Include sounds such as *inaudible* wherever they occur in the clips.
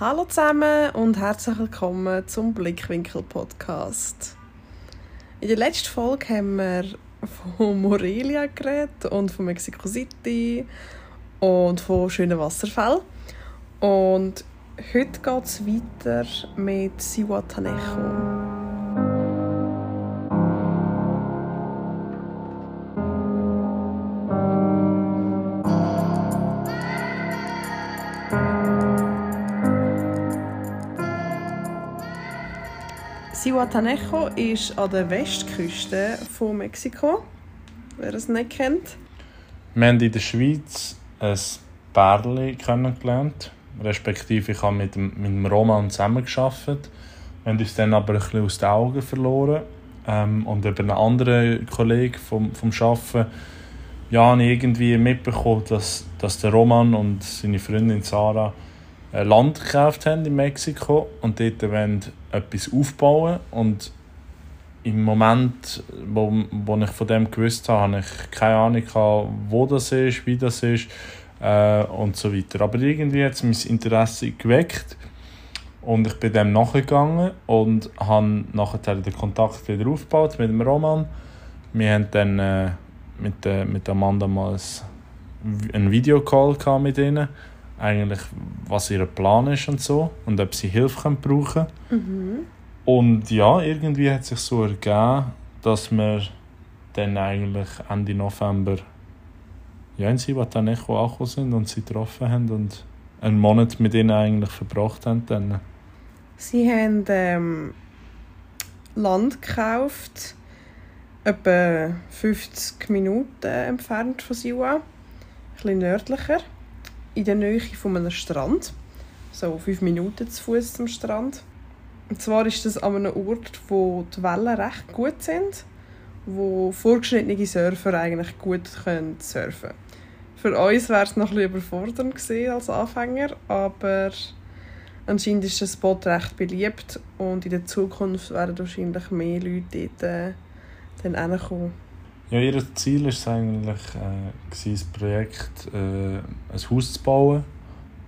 Hallo zusammen und herzlich willkommen zum Blickwinkel Podcast. In der letzten Folge haben wir von Morelia geredet und von Mexico City und von schönen Wasserfällen. Und heute geht es weiter mit Siwatanejo. Zihuatanejo ist an der Westküste von Mexiko, wer es nicht kennt. Wir haben in der Schweiz ein Pärchen kennengelernt, respektive ich habe mit mit dem Roman zusammengearbeitet. Wir haben uns dann aber ein bisschen aus den Augen verloren. Ähm, und über einen anderen Kollegen vom, vom Arbeiten ja, irgendwie mitbekommen, dass, dass der Roman und seine Freundin Sarah Land gekauft haben in Mexiko und dort wollen etwas aufbauen und im Moment, wo, wo ich von dem gewusst habe, habe ich keine Ahnung, wo das ist, wie das ist äh, und so weiter. Aber irgendwie hat es mein Interesse geweckt und ich bin dem nachgegangen und habe nachher den Kontakt wieder aufgebaut mit dem Roman. Wir haben dann äh, mit, äh, mit Amanda mal einen Videocall mit ihnen eigentlich, was ihr Plan ist und so und ob sie Hilfe können brauchen mhm. Und ja, irgendwie hat sich so ergeben, dass wir dann eigentlich Ende November ja, in Siwatanejo angekommen sind und sie getroffen haben und einen Monat mit ihnen eigentlich verbracht haben. Dann. Sie haben ähm, Land gekauft, etwa 50 Minuten entfernt von Siwa, ein bisschen nördlicher in der Nähe von einem Strand. So fünf Minuten zu Fuß zum Strand. Und zwar ist das an einem Ort, wo die Wellen recht gut sind, wo vorgeschrittene Surfer eigentlich gut können surfen Für uns wäre es noch ein bisschen überfordernd gewesen als Anfänger, aber anscheinend ist der Spot recht beliebt und in der Zukunft werden wahrscheinlich mehr Leute dort äh, dann hinkommen. Ja, ihr Ziel war eigentlich, äh, das Projekt, äh, ein Haus zu bauen,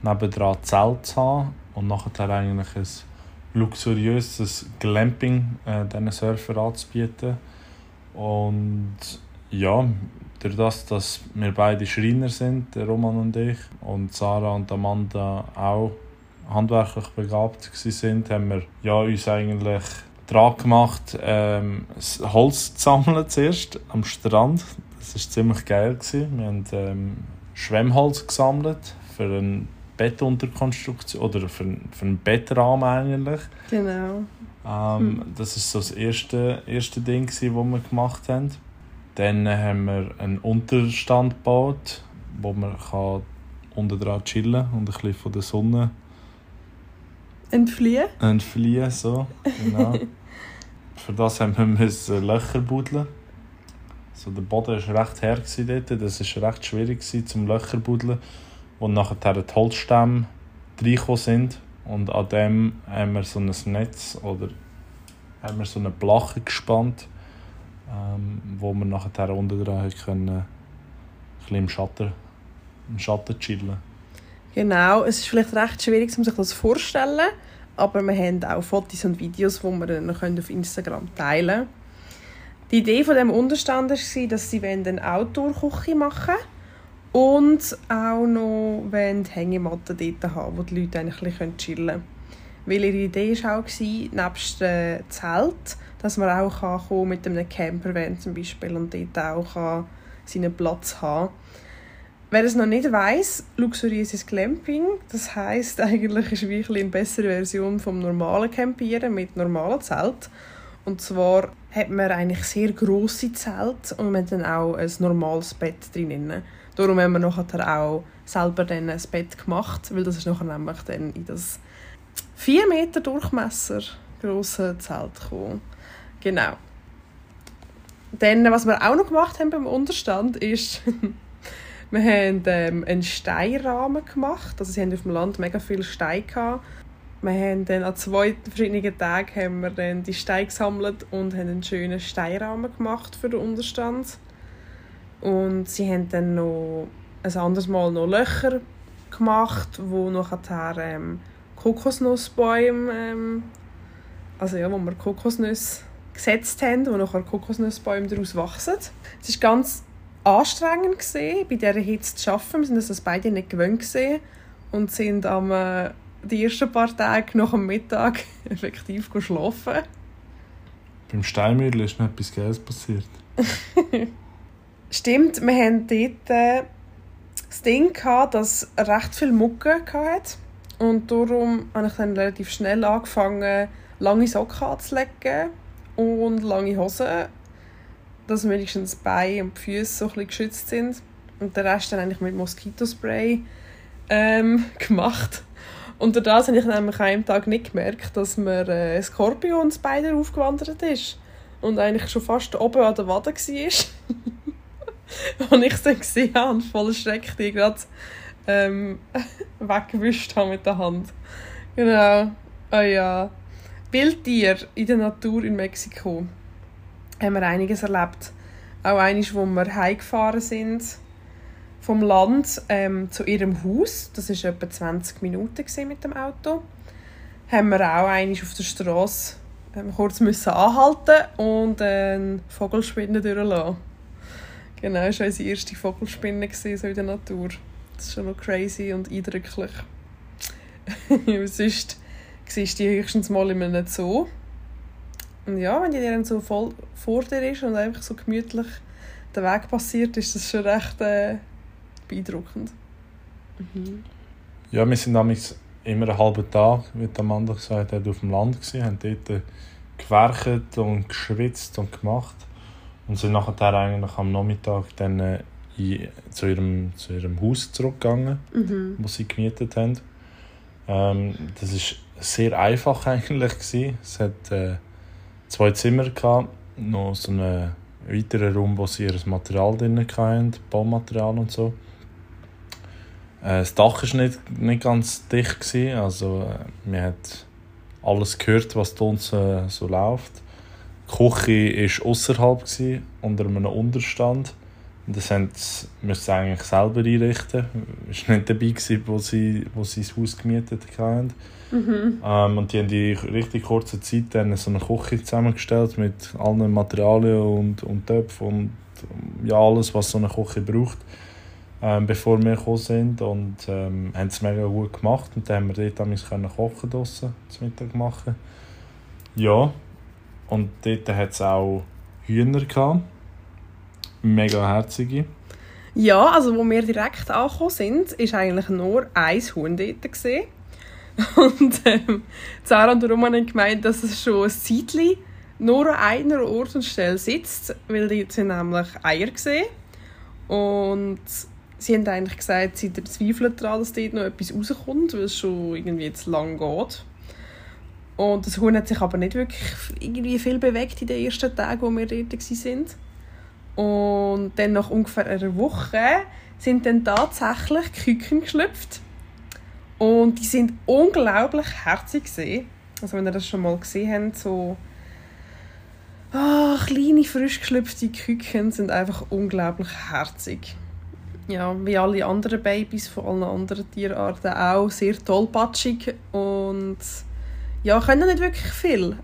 nebendran Zelt zu haben und nachher eigentlich ein luxuriöses Glamping äh, diesen Surfer anzubieten. Und ja, durch das, dass wir beide Schreiner sind, der Roman und ich, und Sarah und Amanda auch handwerklich begabt sind, haben wir ja, uns eigentlich dran gemacht, ähm, Holz zu sammeln zuerst am Strand. Das war ziemlich geil. Gewesen. Wir haben ähm, Schwemmholz gesammelt für eine Bettunterkonstruktion oder für, für einen Bettrahmen eigentlich. Genau. Ähm, hm. Das war so das erste, erste Ding, das wir gemacht haben. Dann haben wir einen Unterstand gebaut, wo man kann unten dran chillen und ein bisschen von der Sonne entfliehen. Entfliehen, so, genau. *laughs* Für das haben wir müssen Löcher buddeln. So, der Boden war recht her dort. Das war recht schwierig zum Löcher buddeln. Und nachher die Holzstämme reingekommen sind. Und an dem haben wir so ein Netz oder haben wir so eine Blache gespannt, ähm, wo wir nachher unten dran können, im Schatten, im Schatten chillen. Genau, es ist vielleicht recht schwierig, sich das vorzustellen aber wir haben auch Fotos und Videos, die wir dann auf Instagram teilen können. Die Idee von dem Unterstand war, dass sie eine Outdoor-Küche machen und auch noch Hängematten dort haben, wo die Leute eigentlich chillen können. Weil ihre Idee war auch, nebst dem Zelt, dass man auch mit einem Campervan zum Beispiel und dort auch seinen Platz haben kann Wer es noch nicht weiß, luxuriöses Glamping, das heißt *laughs* eigentlich ist wirklich eine bessere Version vom normalen Campieren mit normalen Zelt. Und zwar hat man eigentlich sehr große Zelt und man hat dann auch ein normales Bett drinnen. Darum haben wir nachher auch selber dann ein Bett gemacht, weil das ist nachher nämlich dann in das 4 Meter Durchmesser große Zelt gekommen. Genau. Dann, was wir auch noch gemacht haben beim Unterstand, ist *laughs* Wir haben ähm, einen Steinrahmen gemacht. Also sie haben auf dem Land mega viel Steine gehabt. Wir haben dann an zwei verschiedenen Tagen haben wir dann die Steine gesammelt und haben einen schönen Steinrahmen gemacht für den Unterstand. Und sie haben dann noch ein anderes Mal noch Löcher gemacht, wo nachher ähm, Kokosnussbäume, ähm, also ja, wo wir Kokosnüsse gesetzt haben, wo nachher Kokosnussbäume daraus wachsen. Es war ganz anstrengend, gewesen, bei dieser Hitze zu arbeiten. Wir sind das beide nicht gewöhnt gewesen und sind am äh, die ersten paar Tage nach dem Mittag *laughs* effektiv geschlafen. Beim Steinmühle ist noch etwas Geiles passiert. *laughs* Stimmt, wir hatten dort äh, das Ding, gehabt, dass recht viel Mucke hatte. Und darum habe ich dann relativ schnell angefangen, lange Socken anzulegen und lange Hosen, dass wenigstens Beine und die Füße so ein bisschen geschützt sind. Und den Rest dann eigentlich mit Moskitospray ähm, *laughs* gemacht. Und durch das habe ich nämlich an einem Tag nicht gemerkt, dass mir äh, Skorpion Spider aufgewandert ist. Und eigentlich schon fast oben an der Wade war. *laughs* und ich es dann gesehen habe und voll erschreckt die gerade ähm, *laughs* weggewischt habe mit der Hand. Genau. Oh ja. Wildtier in der Natur in Mexiko. Haben wir einiges erlebt. Auch eines, wo wir heimgefahren sind vom Land ähm, zu ihrem Haus. Das war etwa 20 Minuten mit dem Auto. Haben wir auch einmal auf der Straße ähm, kurz müssen anhalten und eine Vogelspinne durchlassen. Genau, das war unsere erste Vogelspinne so in der Natur. Das ist schon noch crazy und eindrücklich. *laughs* Sonst du die höchstens mal in einem Zoo. Und ja, wenn die dann so voll vor dir ist und einfach so gemütlich der Weg passiert, ist das schon recht äh, beeindruckend. Mhm. Ja, wir sind damals immer einen halben Tag, wie Amanda gesagt hat, auf dem Land gewesen, haben dort gewerkt und geschwitzt und gemacht und sind nachher eigentlich am Nachmittag dann äh, in, zu, ihrem, zu ihrem Haus zurückgegangen, mhm. wo sie gemietet haben. Ähm, das war sehr einfach *laughs* eigentlich. Gewesen. Es hat äh, zwei Zimmer, gehabt, noch so einen weiteren Raum, wo sie ihr Material drin hatten, Baumaterial und so. Äh, das Dach war nicht, nicht ganz dicht, gewesen, also äh, man hat alles gehört, was da uns äh, so läuft. Die Küche war außerhalb, unter einem Unterstand. Das haben sie eigentlich selber einrichten. Ich war nicht dabei, gewesen, wo sie, wo sie das Haus gemietet haben. Mhm. Ähm, und die haben in richtig kurzer Zeit dann so eine Küche zusammengestellt mit allen Materialien und, und Töpfen und ja, alles, was so eine Küche braucht ähm, bevor wir gekommen sind und ähm, haben es mega gut gemacht und dann haben wir dort können kochen draussen, zum Mittag machen. Ja, und dort hat es auch Hühner gehabt, mega herzige. Ja, also wo wir direkt angekommen sind, ist eigentlich nur ein Huhn dort gesehen. *laughs* Und ähm, Sarah und Roman haben gemeint, dass es schon ein Zeitchen nur an einer Ort und Stelle sitzt, weil die sind nämlich Eier gesehen. Und sie haben eigentlich gesagt, sie zweifeln daran, dass dort noch etwas rauskommt, weil es schon irgendwie jetzt lang geht. Und das Huhn hat sich aber nicht wirklich irgendwie viel bewegt in den ersten Tagen, wo wir dort waren. Und dann nach ungefähr einer Woche sind dann tatsächlich Küken geschlüpft. Und die sind unglaublich herzig. Also wenn ihr das schon mal gesehen habt, so oh, kleine frisch geschlüpfte Küken sind einfach unglaublich herzig ja, wie alle anderen Babys von allen anderen Tierarten auch sehr tollpatschig und ja, können nicht wirklich viel.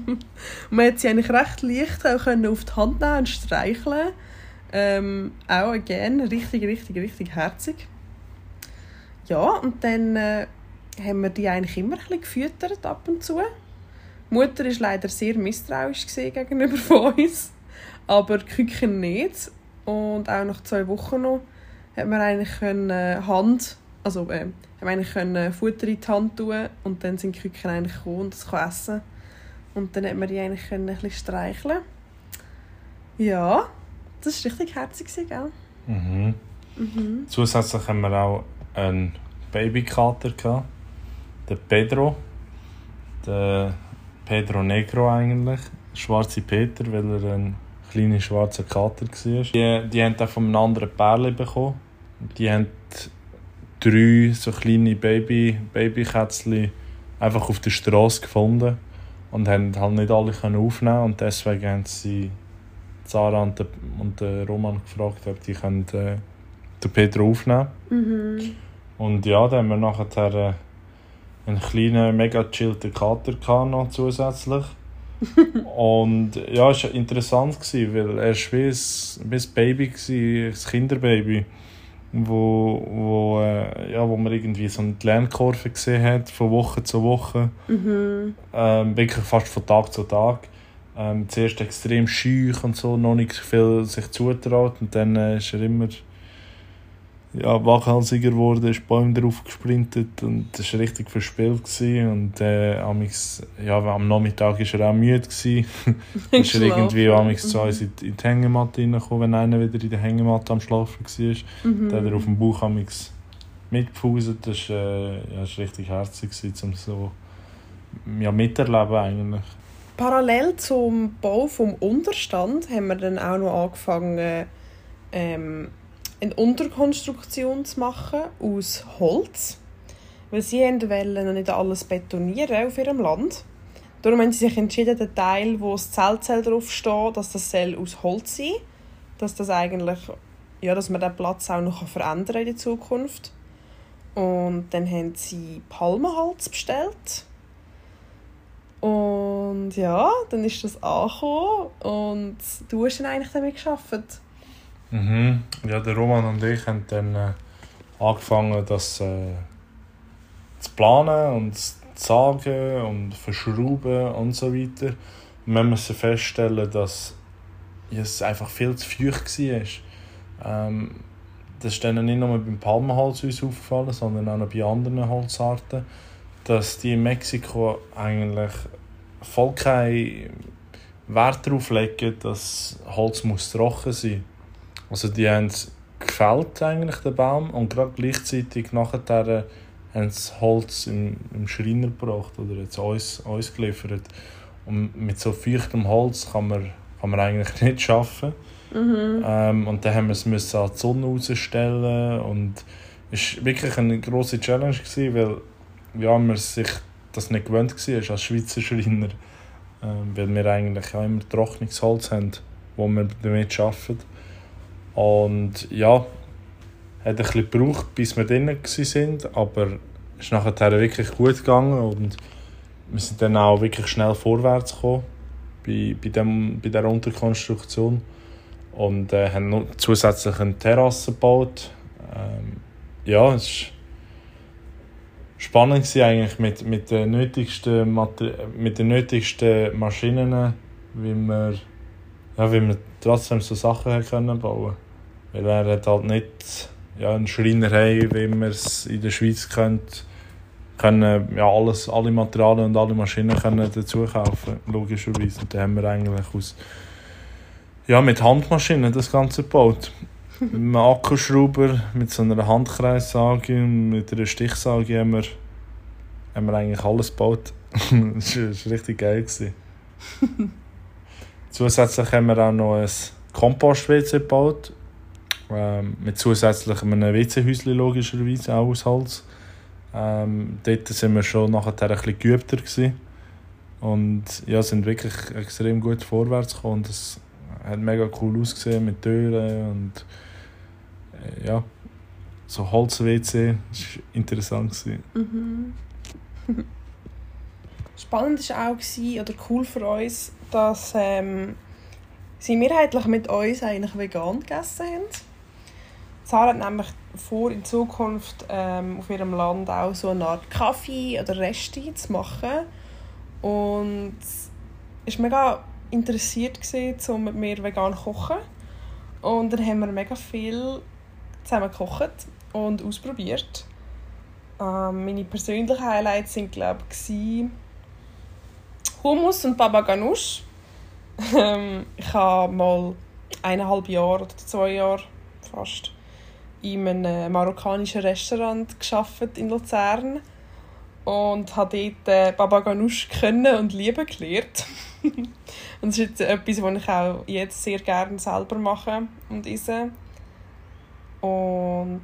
*laughs* man hat sie eigentlich recht leicht auch können auf die Hand nehmen und streicheln. Ähm, auch gerne richtig, richtig, richtig herzig. Ja, und dann äh, haben wir die eigentlich immer ein bisschen gefüttert ab und zu. Die Mutter war leider sehr misstrauisch gegenüber *laughs* von uns, aber die Küken nicht. Und auch nach zwei Wochen noch hat man eigentlich können, äh, Hand, also äh, haben eigentlich können Futter in die Hand tun und dann sind die Küken eigentlich gekommen und das kann essen. Und dann hat man die eigentlich können ein bisschen streicheln. Ja, das war richtig herzig, gell? Mhm. Mhm. Zusätzlich haben wir auch einen Babykater gehabt, den Pedro. Der Pedro Negro eigentlich. Schwarze Peter, weil er ein kleiner schwarzer Kater war. Die, die haben dann von einem anderen Pärchen bekommen. Die haben drei so kleine Baby, Babykätzchen einfach auf der Straße gefunden und haben halt nicht alle können aufnehmen und deswegen haben sie Sarah und, den, und den Roman gefragt, ob die können, äh, den Pedro aufnehmen mhm. Und ja, dann haben wir nachher äh, einen kleinen, mega chillten Kater gehabt noch zusätzlich. *laughs* und ja, es war interessant, gewesen, weil er war wie ein, wie ein Baby, gewesen, ein Kinderbaby, wo, wo, äh, ja, wo man irgendwie so eine Lernkurve gesehen hat, von Woche zu Woche. Mhm. Ähm, wirklich fast von Tag zu Tag. Ähm, zuerst extrem schüch und so, noch nicht viel sich zutraut und dann äh, ist er immer ja, wachhalsiger geworden, ist Bäume drauf gesprintet und das war richtig verspielt. Gewesen. Und äh, amix, ja, am Nachmittag war er auch müde. Gewesen. *laughs* ist er irgendwie amix zu uns in die Hängematte reingekommen, wenn einer wieder in der Hängematte am Schlafen war. Mhm. Dann hat er auf dem Bauch amix mitgefuselt. Das war äh, ja, richtig herzig, gewesen, um so ja, miterleben eigentlich. Parallel zum Bau vom Unterstand haben wir dann auch noch angefangen, ähm, eine Unterkonstruktion zu machen aus Holz. Weil sie wollten noch nicht alles betonieren auf ihrem Land. Darum haben sie sich entschieden, den Teil, wo das Zeltzelt drauf steht, dass das soll aus Holz sein dass das eigentlich, ja, dass man den Platz auch noch verändern in der Zukunft. Und dann haben sie Palmenholz bestellt. Und ja, dann ist das angekommen und du hast dann eigentlich damit gearbeitet. Mhm. Ja, der Roman und ich haben dann äh, angefangen, das äh, zu planen und zu sagen und verschrauben und so weiter. Und wir müssen feststellen, dass es einfach viel zu feucht war. Ähm, das ist dann nicht nur beim Palmenholz uns aufgefallen, sondern auch bei anderen Holzarten, dass die in Mexiko eigentlich voll keinen Wert darauf legen, dass Holz muss trocken sein muss. Also die haben es gefällt eigentlich, den Baum, und gerade gleichzeitig nachher haben sie Holz im, im Schreiner gebracht oder jetzt uns, uns geliefert. Und mit so feuchtem Holz kann man, kann man eigentlich nicht arbeiten. Mhm. Ähm, und dann haben wir es müssen an die Sonne rausstellen und es war wirklich eine grosse Challenge, gewesen, weil ja, man sich das nicht gewöhnt war als Schweizer Schreiner. Ähm, weil wir eigentlich auch immer trockenes Holz haben, wo wir damit arbeiten. Und ja, hat ein bisschen gebraucht, bis wir drin waren, aber es ist nachher wirklich gut gegangen und wir sind dann auch wirklich schnell vorwärts gekommen bei, bei, dem, bei dieser Unterkonstruktion und äh, haben noch zusätzlich eine Terrasse gebaut. Ähm, ja, es war spannend eigentlich mit, mit, den nötigsten mit den nötigsten Maschinen, wie wir, ja, trotzdem so Sachen können bauen Weil er hat halt nicht ja, einen Schreiner haben, wie wir es in der Schweiz kennt, können ja, alles, alle Materialien und alle Maschinen können dazu kaufen, logischerweise. Und dann haben wir eigentlich aus ja, mit Handmaschinen das Ganze gebaut. *laughs* mit einem Akkuschrauber, mit so einer Handkreissage und mit einer Stichsage haben wir, haben wir eigentlich alles gebaut. *laughs* das war richtig geil. *laughs* Zusätzlich haben wir auch noch ein Kompost-WC gebaut. Ähm, mit zusätzlich einem WC-Häuschen logischerweise, auch aus Holz. Ähm, dort sind wir schon nachher ein bisschen geübter gewesen. Und ja, sind wirklich extrem gut vorwärts gekommen. Das hat mega cool ausgesehen mit Türen und äh, ja, so Holz-WC. War interessant. Mhm. *laughs* Spannend war auch, gewesen, oder cool für uns, dass ähm, sie mehrheitlich mit uns eigentlich vegan gegessen haben. Sarah hat nämlich vor, in Zukunft ähm, auf ihrem Land auch so eine Art Kaffee oder Resti zu machen. Und es war mega interessiert, gewesen, um mit mir vegan zu kochen. Und dann haben wir mega viel zusammen gekocht und ausprobiert. Ähm, meine persönlichen Highlights waren, glaube ich, Hummus und Baba Ganoush. *laughs* Ähm, ich habe mal eineinhalb Jahre oder zwei Jahre fast in einem marokkanischen Restaurant geschafft in Luzern und habe dort äh, Baba Ganoush kennen und lieben gelernt. *laughs* und das ist jetzt etwas, was ich auch jetzt sehr gerne selber mache und esse. Und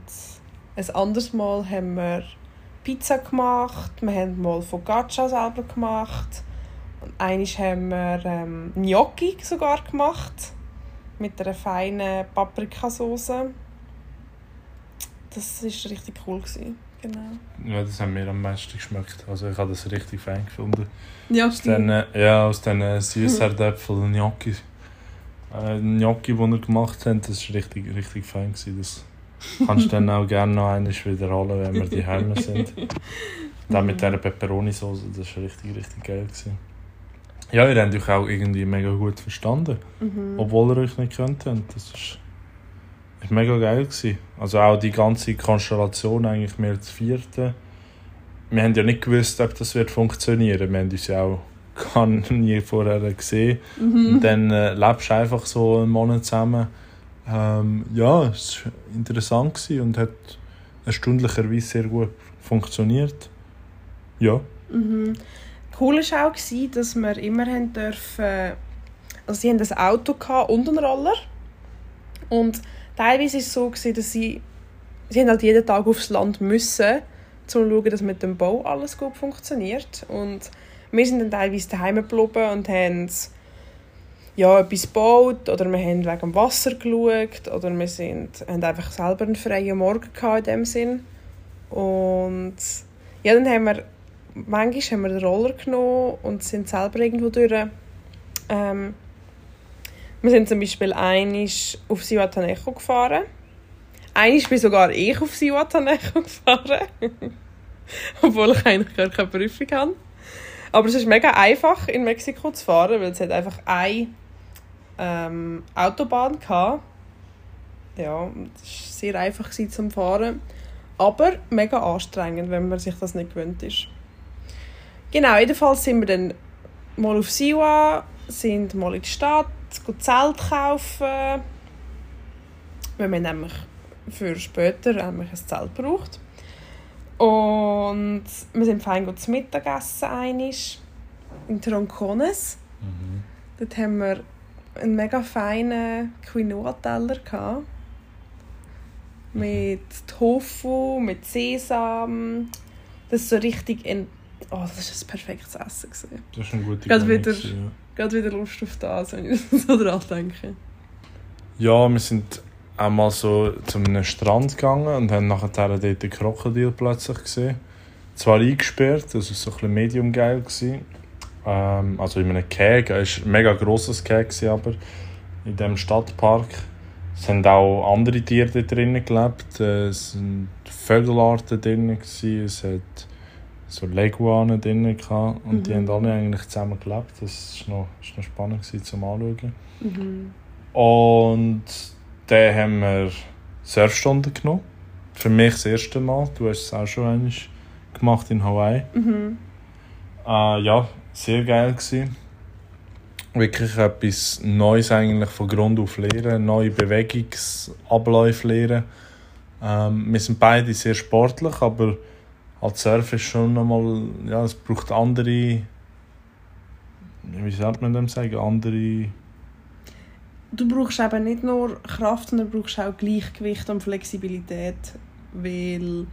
ein anderes Mal haben wir Pizza gemacht, wir haben mal Focaccia selber gemacht und eines haben wir ähm, Gnocchi sogar gemacht mit einer feinen Paprikasauce. Das war richtig cool. Gewesen. Genau. Ja, das hat mir am meisten geschmeckt. Also ich habe das richtig fein gefunden. Ja, Aus den, ja, aus den Süßherdäpfeln Gnocchi. Äh, Gnocchi, die er gemacht hat, das war richtig, richtig fein. Gewesen. Das kannst du dann auch gerne noch einmal wiederholen, wenn wir die Heime sind. *laughs* Dann mit dieser Peperoni-Sauce, das war richtig, richtig geil. Gewesen. Ja, ihr habt euch auch irgendwie mega gut verstanden. Mhm. Obwohl ihr euch nicht habt. Das ist, ist mega geil. Gewesen. Also auch die ganze Konstellation, eigentlich mehr zu vierten. Wir haben ja nicht gewusst, ob das wird funktionieren. Wir haben uns ja auch gar nie vorher gesehen. Mhm. Und dann äh, lebst du einfach so einen Monat zusammen. Ähm, ja, es war interessant gewesen und hat erstaunlicherweise sehr gut funktioniert. Ja. Mhm. Cool war auch, gewesen, dass wir immer haben dürfen, also sie hatten ein Auto gehabt und einen Roller. Und teilweise war es so, gewesen, dass sie, sie halt jeden Tag aufs Land müssen, um zu schauen, dass mit dem Bau alles gut funktioniert. Und wir sind dann teilweise daheim geblieben und haben ja, etwas gebaut oder wir haben wegen dem Wasser geschaut oder wir sind, haben einfach selber einen freien Morgen gehabt in dem Sinn. Und ja, dann haben wir manchmal haben wir den Roller genommen und sind selber irgendwo durch. Ähm, wir sind zum Beispiel einig auf Siwatanejo gefahren. Einig bin sogar ich auf Siwatanejo *laughs* gefahren. Obwohl ich eigentlich gar keine Prüfung habe. Aber es ist mega einfach, in Mexiko zu fahren, weil es hat einfach eine ähm, Autobahn hatte. Ja, es war sehr einfach zum Fahren. Aber mega anstrengend, wenn man sich das nicht gewöhnt ist. Genau, jedenfalls sind wir dann mal auf Siwa, sind mal in die Stadt, gut Zelt kaufen. Weil wir nämlich für später nämlich ein Zelt braucht. Und wir sind fein gut zu Mittagessen einig in Troncones. Dort haben wir einen mega feinen Quinoa-Teller gehabt. Mit Tofu, mit Sesam. Das ist so richtig in Oh, das war ein perfektes Essen. Gewesen. Das ist ein guter Gerade wieder- Gerade wieder Lust auf das, wenn ich *laughs* so daran denke. Ja. wir sind einmal so zu einem Strand gegangen und haben nachher dort ein Krokodil plötzlich gesehen. Zwar eingesperrt, das war so ein bisschen medium geil. Ähm, also in einem Käg, es war ein mega grosses gewesen, aber in diesem Stadtpark. Es haben auch andere Tiere dort drinnen gelebt. äh, Es waren Vögelarten drin, gewesen, es hat so Leguanen drin gehabt, und die Mhm. haben alle eigentlich zusammen gelebt. Das war noch, ist noch spannend gewesen, zum Anschauen. Mhm. Und dann haben wir Surfstunden genommen. Für mich das erste Mal. Du hast es auch schon einmal gemacht in Hawaii. Mhm. Äh, ja, sehr geil gewesen. Wirklich etwas Neues eigentlich von Grund auf lernen, neue Bewegungsabläufe lernen. Ähm, wir sind beide sehr sportlich, aber als Surfen ist schon nochmal, ja, es braucht andere, wie sagt man dem sagen, andere Du brauchst eben nicht nur Kraft, sondern du brauchst auch Gleichgewicht und Flexibilität. Weil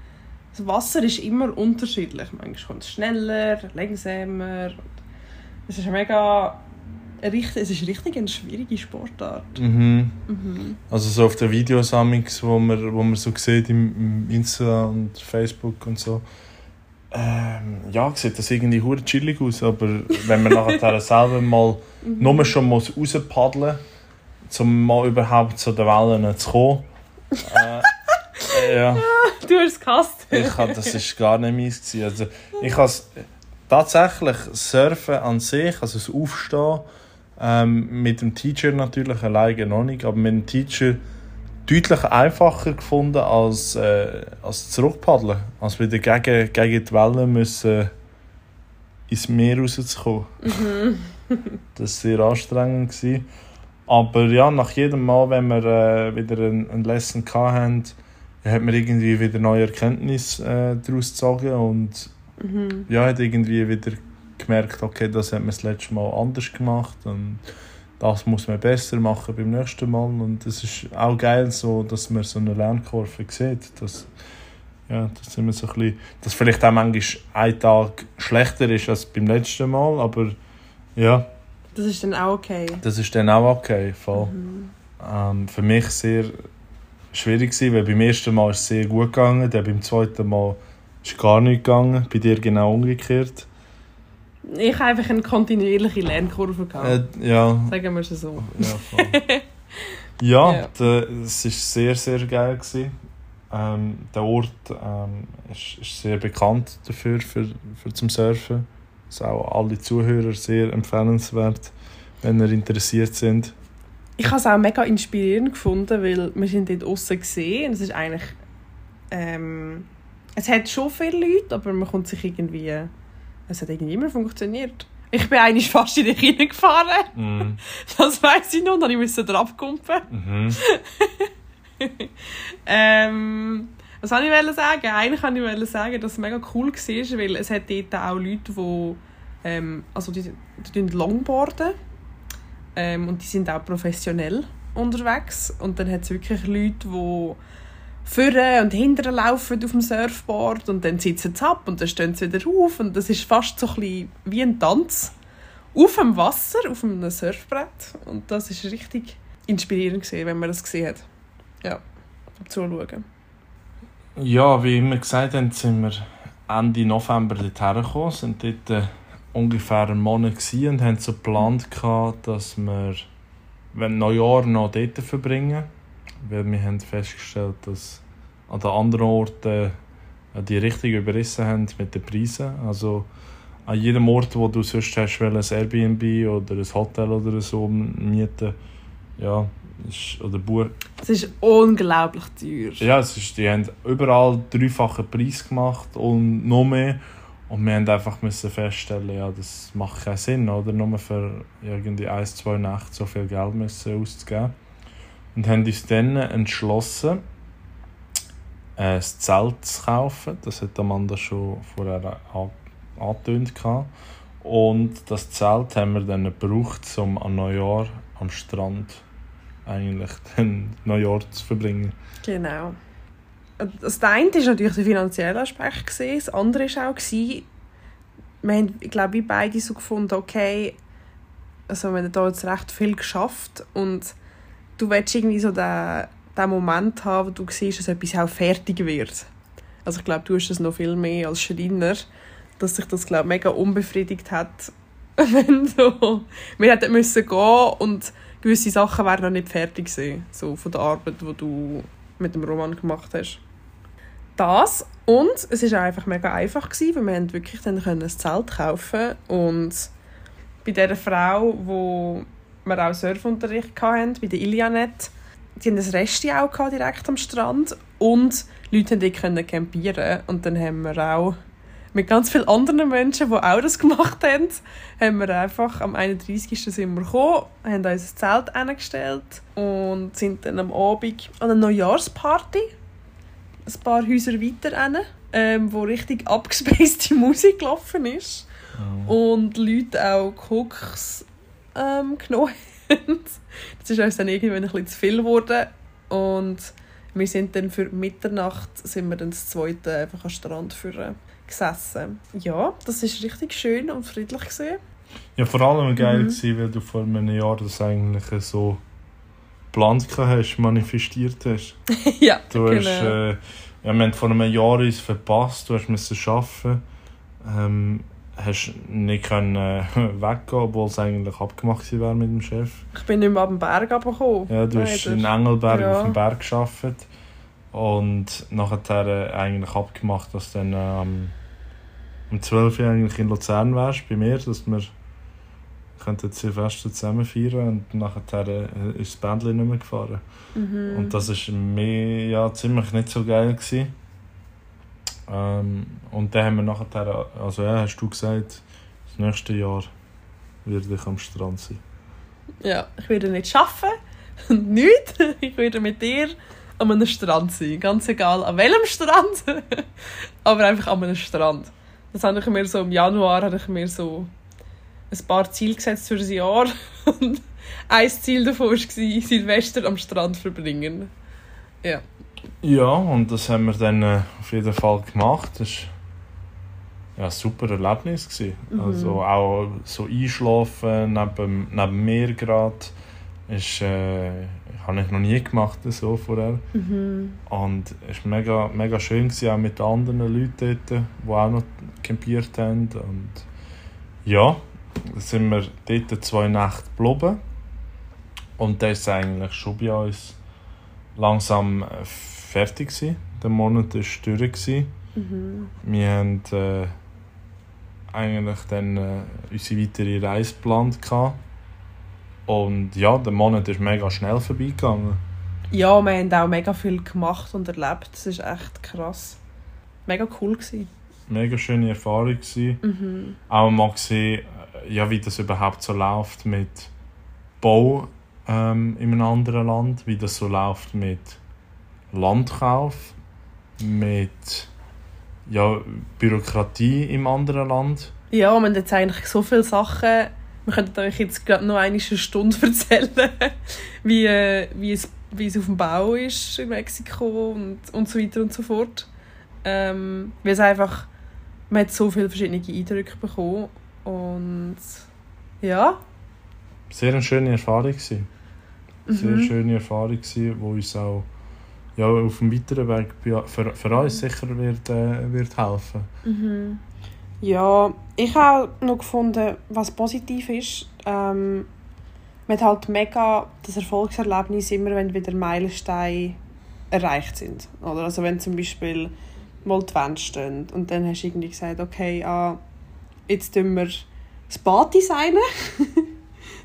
das Wasser ist immer unterschiedlich. Manchmal kommt es schneller, langsamer. Es ist mega. Richtig, es ist richtig eine schwierige Sportart. Mhm. Mhm. Also so auf den Videos, amix, wo man, wo man so sieht im, im Insta und Facebook und so. Ähm, ja, sieht das irgendwie hure chillig aus, aber wenn man nachher *laughs* selber mal nur schon muss rauspaddeln muss, um mal überhaupt zu den Wellen zu kommen. Äh, ja, *laughs* Du hast es gehasst. ich hab, das ist gar nicht meins gewesen. Also ich has tatsächlich Surfen an sich, also das Aufstehen, ähm, mit dem Teacher natürlich alleine noch nicht, aber mit dem Teacher deutlich einfacher gefunden als, äh, als zurückpaddeln. Als wieder gegen, gegen die Wellen müssen ins Meer rauszukommen. das war sehr anstrengend. Gewesen. Aber ja, nach jedem Mal, wenn wir äh, wieder ein, ein Lesson hatten, hat man irgendwie wieder neue Erkenntnisse äh, daraus gezogen und Mhm. ja, hat irgendwie wieder gemerkt, okay, das hat man das letzte Mal anders gemacht und das muss man besser machen beim nächsten Mal und es ist auch geil so, dass man so eine Lernkurve sieht, dass ja, sind wir so ein bisschen, dass vielleicht auch manchmal ein Tag schlechter ist als beim letzten Mal, aber ja, Das ist dann auch okay. das ist dann auch okay, voll. Mhm. Ähm, für mich sehr schwierig gewesen, weil beim ersten Mal ist es sehr gut gegangen, dann beim zweiten Mal Ist gar nicht gegangen. Bei dir genau umgekehrt. Ich habe einfach eine kontinuierliche Lernkurve gehabt. Äh, ja. Sagen wir es so. Ja, *laughs* ja, Ja. der- es war sehr, sehr geil. Gewesen. Ähm, der Ort ähm, ist, ist sehr bekannt dafür, für, für zum Surfen. Ist auch alle Zuhörer sehr empfehlenswert, wenn ihr interessiert sind. Ich habe es auch mega inspirierend gefunden, weil wir sind dort außen gesehen und es ist eigentlich ähm, es hat schon viele Leute, aber man kommt sich irgendwie es hat irgendwie immer funktioniert. Ich bin eigentlich fast in die Kine gefahren, Mm. *laughs* das weiß ich noch, dann musste ich drauf kumpen. Mhm. *laughs* Ähm, was wollte ich sagen? Eigentlich wollte ich sagen, dass es mega cool war, weil es hat dort auch Leute, die, ähm, also die, die Longboarden ähm, und die sind auch professionell unterwegs und dann hat es wirklich Leute, die vorne und hinten laufen auf dem Surfboard und dann sitzen sie ab und dann stehen sie wieder auf und das ist fast so ein wie ein Tanz auf dem Wasser, auf einem Surfbrett und das ist richtig inspirierend gewesen, wenn man das gesehen hat. Ja, zuschauen. Ja, wie immer gesagt haben, sind wir Ende November dort hergekommen, sind dort äh, ungefähr einen Monat und haben so geplant, dass wir wenn Neujahr noch dort verbringen. Weil wir haben festgestellt, dass an den anderen Orten äh, die richtig überrissen haben mit den Preisen. Also an jedem Ort, wo du sonst hast, ein Airbnb oder ein Hotel oder so mieten, ja, ist, oder buchen, Es ist unglaublich teuer. ja, es ist, die haben überall dreifachen Preis gemacht und noch mehr. Und wir haben einfach müssen feststellen, ja, das macht keinen Sinn, oder? Nur für irgendwie ein, zwei Nächte so viel Geld müssen auszugeben. Und haben uns dann entschlossen, ein Zelt zu kaufen. Das hat Amanda schon vorher an- angetönt. Und das Zelt haben wir dann gebraucht, um an Neujahr am Strand eigentlich *laughs* den Neujahr zu verbringen. Genau. Das eine war natürlich der finanzielle Aspekt. Das andere war auch, wir haben, ich glaube, wir beide so gefunden, okay, also wir haben da jetzt recht viel geschafft und du willst irgendwie so den, den Moment haben, wo du siehst, dass etwas auch fertig wird. Also ich glaube, du hast das noch viel mehr als Schreiner, dass sich das, glaube mega unbefriedigt hat, *laughs* wenn so, wir hätten müssen gehen und gewisse Sachen wären noch nicht fertig gewesen, so von der Arbeit, die du mit dem Roman gemacht hast. Das und es auch einfach mega einfach gewesen, weil wir wirklich dann ein Zelt kaufen und bei der Frau, wo wir auch Surfunterricht hatten, bei der Ilianet, die haben ein Resti auch gehabt, direkt am Strand und Leute konnten campieren. Und dann haben wir auch mit ganz vielen anderen Menschen, die auch das gemacht haben, haben wir einfach am 31. sind wir gekommen, haben uns ein Zelt eingestellt und sind dann am Abend an einer Neujahrsparty ein paar Häuser weiter hin, ähm, wo richtig abgespacede *laughs* Musik gelaufen ist. Und Leute auch Koks ähm, genommen haben. Das ist uns dann irgendwann ein bisschen zu viel geworden und wir sind dann für Mitternacht sind wir dann das zweite einfach am Strand für gesessen. Ja, das ist richtig schön und friedlich gesehen. Ja, vor allem geil, Mhm. gewesen, weil du vor einem Jahr das eigentlich so geplant hast, manifestiert hast. *laughs* ja, Du genau. hast, äh, ja, wir haben vor einem Jahr uns verpasst, du hast müssen arbeiten, ähm, hast nicht können äh, *laughs* weggehen, obwohl es eigentlich abgemacht wäre mit dem Chef. ich bin nicht mehr ab dem Berg runtergekommen. Ja, du hast Leider. in Engelberg Ja. auf dem Berg gearbeitet und nachher äh, eigentlich abgemacht, dass du dann äh, am um 12 Uhr eigentlich in Luzern wärst, bei mir, dass wir könnten Silvester zusammen feiern und nachher äh, ist das Bändchen nicht mehr gefahren. Mhm. Und das war mir ja, ziemlich nicht so geil. Gewesen. Ähm, und dann haben wir nachher, also ja, hast du gesagt, das nächste Jahr werde ich am Strand sein. Ja, ich werde nicht arbeiten *laughs* und nichts. Ich werde mit dir an einem Strand sein. Ganz egal an welchem Strand, *laughs* aber einfach an einem Strand. Das habe ich mir so im Januar habe ich mir so ein paar Ziele gesetzt für das Jahr. *laughs* Und ein Ziel davon war, Silvester am Strand verbringen. Ja. Ja, und das haben wir dann äh, auf jeden Fall gemacht. Das war ja, ein super Erlebnis. Gewesen. Mhm. Also auch so einschlafen neben, neben mir gerade. Ist, äh, ich habe ich noch nie gemacht, so vorher. Mhm. Und es war mega, mega schön, gewesen, auch mit anderen Leuten dort, die auch noch campiert haben. Und ja, dann sind wir dort zwei Nächte geblieben. Und dann ist eigentlich schon bei uns langsam äh, fertig gewesen. Der Monat war durch. Gewesen. Mhm. Wir haben äh, eigentlich dann äh, unsere weitere Reise geplant. Gehabt. Und ja, der Monat ist mega schnell vorbeigegangen. Ja, wir haben auch mega viel gemacht und erlebt. Das ist echt krass. Mega cool gewesen. Mega schöne Erfahrung gewesen. Mhm. Auch mal gesehen, äh, ja, wie das überhaupt so läuft mit Bau ähm, in einem anderen Land, wie das so läuft mit Landkauf, mit ja, Bürokratie im anderen Land. Ja, wir haben jetzt eigentlich so viele Sachen. Wir könnten euch jetzt gerade noch eine Stunde *laughs* erzählen, wie, äh, wie, es, wie es auf dem Bau ist in Mexiko und, und so weiter und so fort. Ähm, weil es einfach, man hat so viele verschiedene Eindrücke bekommen und ja. Sehr eine schöne Erfahrung gewesen. Sehr Mhm. schöne Erfahrung gewesen, wo uns auch ja, auf dem weiteren Weg für, für uns sicher wird, äh, wird helfen. Mhm. Ja, ich habe auch noch gefunden, was positiv ist. Ähm, man hat halt mega das Erfolgserlebnis immer, wenn wieder Meilensteine erreicht sind. Oder? Also wenn zum Beispiel mal die Wände stehen und dann hast du irgendwie gesagt, okay, ah, jetzt tun wir das Bad designen. *laughs*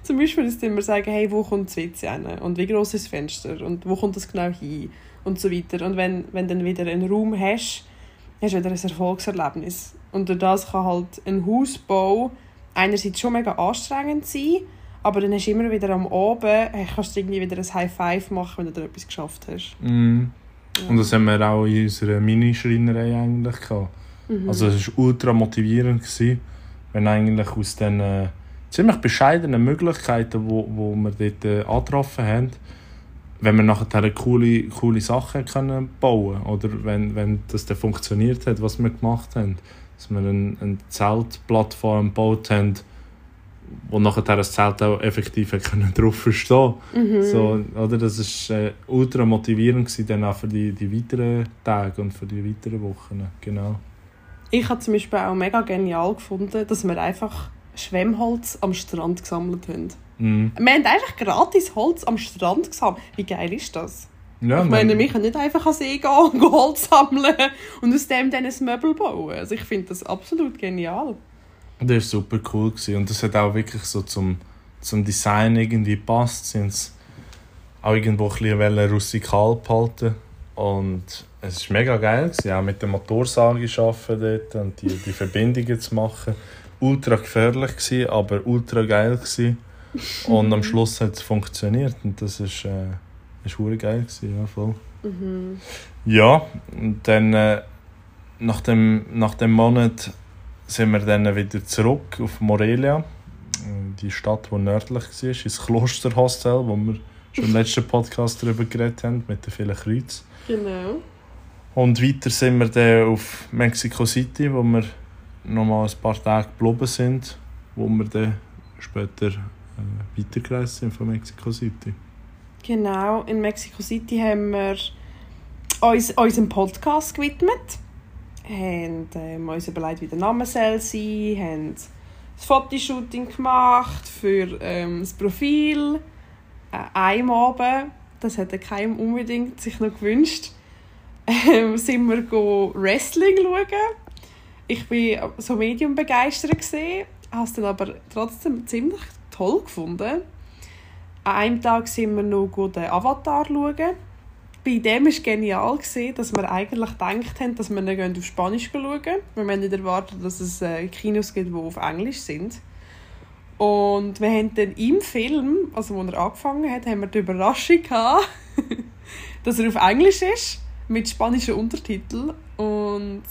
zum Beispiel tun wir sagen, hey, wo kommt das WC hin? Und wie groß ist das Fenster? Und wo kommt das genau hin? Und so weiter. Und wenn, wenn du dann wieder einen Raum hast, hast du wieder ein Erfolgserlebnis. Und durch das kann halt ein Hausbau einerseits schon mega anstrengend sein, aber dann hast du immer wieder am Abend, hey, kannst du irgendwie wieder ein High Five machen, wenn du da etwas geschafft hast. Mhm. Ja. Und das haben wir auch in unserer Minischreinerei eigentlich gehabt. Mhm. Also es war ultra motivierend, gewesen, wenn eigentlich aus den äh, ziemlich bescheidenen Möglichkeiten, wo, wo wir dort äh, angetroffen haben, wenn wir nachher coole, coole Sachen können bauen oder wenn, wenn das dann funktioniert hat, was wir gemacht haben. Dass wir eine, eine Zeltplattform gebaut haben, wo nachher das Zelt auch effektiv können *laughs* drauf verstehen Mhm. so, oder? Das war äh, ultra motivierend gewesen, dann auch für die, die weiteren Tage und für die weiteren Wochen. Genau. Ich habe zum Beispiel auch mega genial gefunden, dass wir einfach Schwemmholz am Strand gesammelt haben. Mhm. Wir haben einfach gratis Holz am Strand gesammelt. Wie geil ist das? Ja, ich meine, man- wir können nicht einfach an See gehen und *laughs* Holz sammeln und aus dem dann ein Möbel bauen. Also ich finde das absolut genial. Das war super cool. Gewesen. Und das hat auch wirklich so zum, zum Design irgendwie gepasst. Sie haben es auch irgendwo ein bisschen wollen rustikal behalten Und es war mega geil, gewesen, auch mit der Motorsage zu arbeiten dort und die, die Verbindungen zu machen. Ultra gefährlich, gewesen, aber ultra geil. Gewesen. Und am *laughs* Schluss hat es funktioniert. Und das ist, äh, ist geil. Gewesen, ja, voll. Mhm. Ja, und dann äh, nach, dem, nach dem Monat sind wir dann wieder zurück auf Morelia, die Stadt, die nördlich war, ins Klosterhostel, wo wir schon im letzten Podcast darüber geredet haben, mit den vielen Kreuzen. Genau. Und weiter sind wir dann auf Mexico City, wo wir noch mal ein paar Tage geblieben sind, wo wir dann später äh, weitergereist sind von Mexico City. Genau, in Mexico City haben wir uns unserem Podcast gewidmet. Haben ähm, uns überlegt, wie der Name soll sein, haben ein Fotoshooting gemacht für ähm, das Profil. Äh, einem Abend, das hätte keinem unbedingt sich noch gewünscht, *laughs* ähm, sind wir go Wrestling schauen. Ich war so medium begeistert, gesehen, habe es dann aber trotzdem ziemlich toll gefunden. An einem Tag sind wir noch go den Avatar schauen. Bei dem war genial, dass wir eigentlich gedacht haben, dass wir nicht auf Spanisch schauen gehen. Wir haben nicht erwartet, dass es äh, Kinos gibt, die auf Englisch sind. Und wir haben dann im Film, also wo er angefangen hat, haben wir die Überraschung gehabt, *laughs* dass er auf Englisch ist, mit spanischen Untertiteln. Und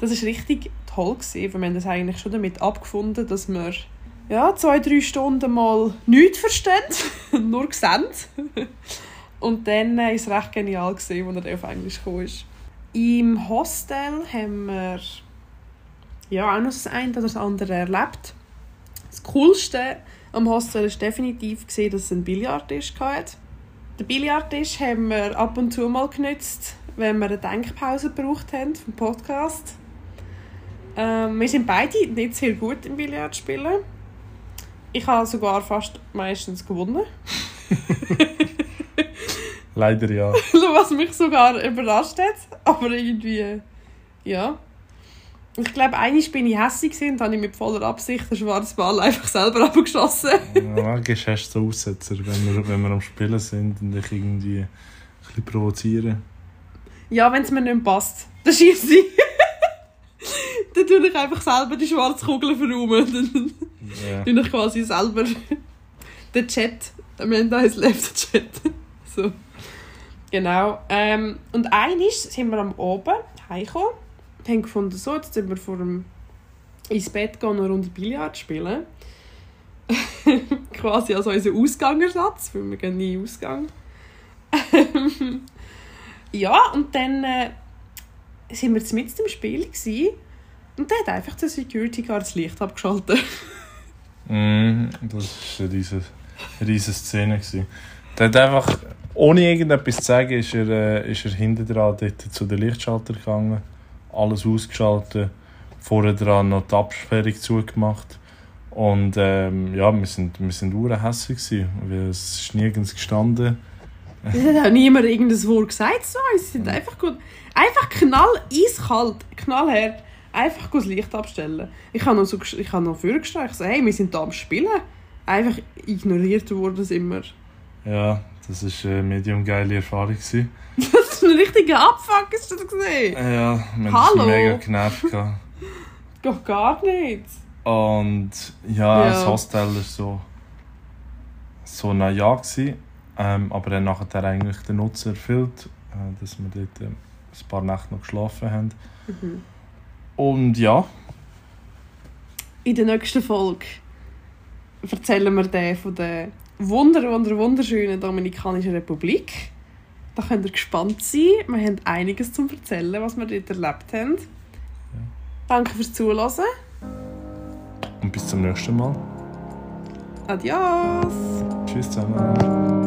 das war richtig toll, gewesen, wir haben das eigentlich schon damit abgefunden, dass wir ja, zwei, drei Stunden mal nichts verstehen, *laughs* nur sehen. Und dann war es recht genial, als er auf Englisch ist. Im Hostel haben wir ja, auch noch das eine oder das andere erlebt. Das Coolste am Hostel war definitiv, dass es einen Billardtisch hatte. Den Billardtisch haben wir ab und zu mal genützt, wenn wir eine Denkpause gebraucht haben vom Podcast. Ähm, wir sind beide nicht sehr gut im Billard spielen. Ich habe sogar fast meistens gewonnen. *laughs* Leider ja. *laughs* Was mich sogar überrascht hat. Aber irgendwie, ja. Ich glaube, einmal bin ich hässlich gewesen und habe ich mit voller Absicht den schwarzen Ball einfach selber *laughs* abgeschossen. manchmal hast du so Aussetzer, wenn wir, wenn wir am Spielen sind und ich irgendwie ein bisschen provoziere. Ja, wenn es mir nicht passt, dann schieße ich. Dann tue ich einfach selber die schwarze Kugel verräumen. *laughs* Dann tue ich quasi selber *laughs* den Chat. Am Ende heißt Left Chat. *laughs* so. Genau. Ähm, und einmal sind wir am Oben heimgekommen haben gefunden, so, jetzt sind wir vor dem ins Bett gehen und eine Runde Billard spielen. quasi als unser Ausgangersatz, weil wir gehen nie Ausgang. ja, und dann äh, sind wir mit im Spiel gewesen, und der hat einfach der Security Guard das Licht abgeschaltet. Mm, das war eine riesige, riesige Szene. Gewesen. Der hat einfach, ohne irgendetwas zu sagen, ist er, äh, ist er hinten dran dort zu den Lichtschalter gegangen, alles ausgeschaltet, vorher dran noch die Absperrung zugemacht. Und ähm, ja, wir sind, wir sind urhässig gewesen, weil es ist nirgends gestanden. Es hat auch niemand irgendein Wort gesagt zu uns. Sie sind einfach gut. Einfach knall, eiskalt, knallhart. Einfach das Licht abstellen. Ich habe noch, so, ich habe noch vorgestanden. Ich so, hey, wir sind da am Spielen. Einfach ignoriert worden es immer. Ja, das war eine medium geile Erfahrung. *laughs* Das ist ein richtiger Abfuck, hast du das gesehen? Ja, wir haben mega genervt. Doch gar nicht. Und ja, Ja. das Hostel war so, so ein Ja. Gewesen, ähm, aber dann nachher eigentlich den Nutzen erfüllt, äh, dass wir dort äh, ein paar Nächte noch geschlafen haben. Mhm. Und ja, In der nächsten Folge erzählen wir den von der wunder, wunder, wunderschönen Dominikanischen Republik. Da könnt ihr gespannt sein. Wir haben einiges zum Erzählen, was wir dort erlebt haben. Danke fürs Zuhören. und bis zum nächsten Mal. Adios! Tschüss zusammen.